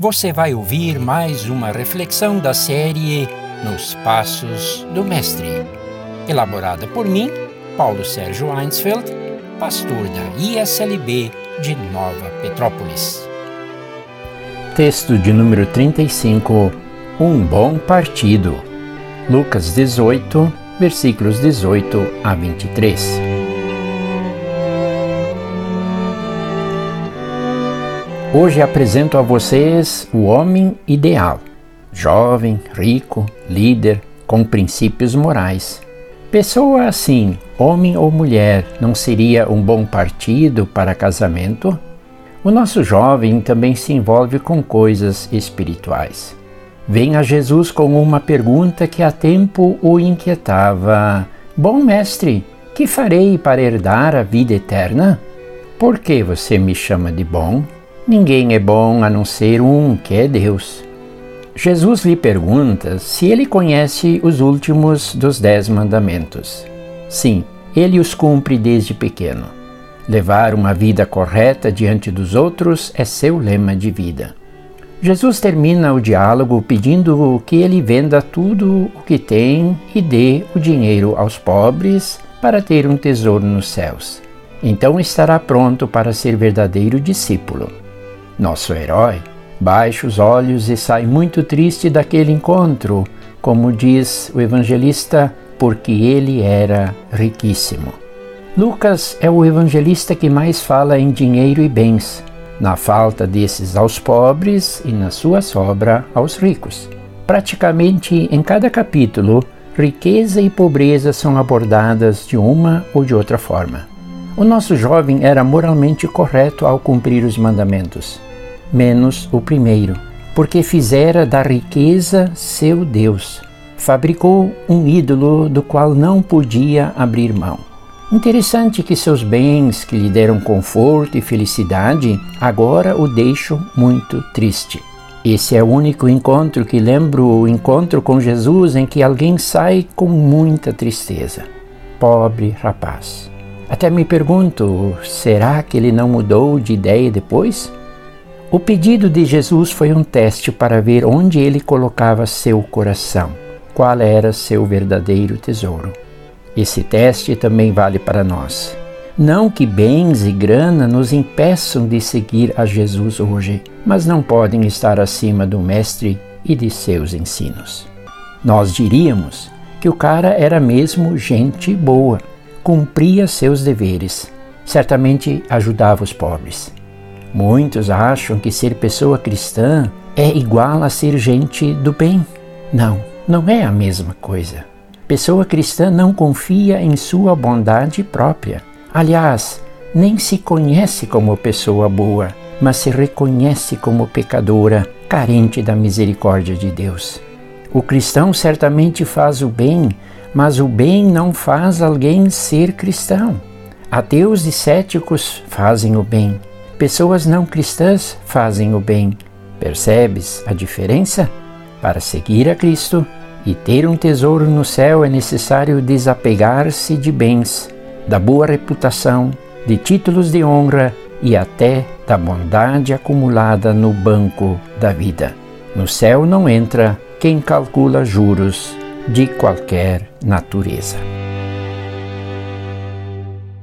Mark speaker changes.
Speaker 1: você vai ouvir mais uma reflexão da série Nos Passos do Mestre, elaborada por mim, Paulo Sérgio Einsfeld, pastor da ISLB de Nova Petrópolis.
Speaker 2: Texto de número 35 Um bom partido. Lucas 18, versículos 18 a 23. Hoje apresento a vocês o homem ideal, jovem, rico, líder, com princípios morais. Pessoa assim, homem ou mulher, não seria um bom partido para casamento? O nosso jovem também se envolve com coisas espirituais. Vem a Jesus com uma pergunta que há tempo o inquietava: Bom mestre, que farei para herdar a vida eterna? Por que você me chama de bom? Ninguém é bom a não ser um, que é Deus. Jesus lhe pergunta se ele conhece os últimos dos dez mandamentos. Sim, ele os cumpre desde pequeno. Levar uma vida correta diante dos outros é seu lema de vida. Jesus termina o diálogo pedindo que ele venda tudo o que tem e dê o dinheiro aos pobres para ter um tesouro nos céus. Então estará pronto para ser verdadeiro discípulo. Nosso herói baixa os olhos e sai muito triste daquele encontro, como diz o evangelista, porque ele era riquíssimo. Lucas é o evangelista que mais fala em dinheiro e bens, na falta desses aos pobres e na sua sobra aos ricos. Praticamente em cada capítulo, riqueza e pobreza são abordadas de uma ou de outra forma. O nosso jovem era moralmente correto ao cumprir os mandamentos menos o primeiro, porque fizera da riqueza seu Deus. Fabricou um ídolo do qual não podia abrir mão. Interessante que seus bens, que lhe deram conforto e felicidade, agora o deixam muito triste. Esse é o único encontro que lembro o encontro com Jesus em que alguém sai com muita tristeza. Pobre rapaz. Até me pergunto: será que ele não mudou de ideia depois? O pedido de Jesus foi um teste para ver onde ele colocava seu coração, qual era seu verdadeiro tesouro. Esse teste também vale para nós. Não que bens e grana nos impeçam de seguir a Jesus hoje, mas não podem estar acima do Mestre e de seus ensinos. Nós diríamos que o cara era mesmo gente boa, cumpria seus deveres, certamente ajudava os pobres. Muitos acham que ser pessoa cristã é igual a ser gente do bem. Não, não é a mesma coisa. Pessoa cristã não confia em sua bondade própria. Aliás, nem se conhece como pessoa boa, mas se reconhece como pecadora, carente da misericórdia de Deus. O cristão certamente faz o bem, mas o bem não faz alguém ser cristão. Ateus e céticos fazem o bem, Pessoas não cristãs fazem o bem. Percebes a diferença? Para seguir a Cristo e ter um tesouro no céu é necessário desapegar-se de bens, da boa reputação, de títulos de honra e até da bondade acumulada no banco da vida. No céu não entra quem calcula juros de qualquer natureza.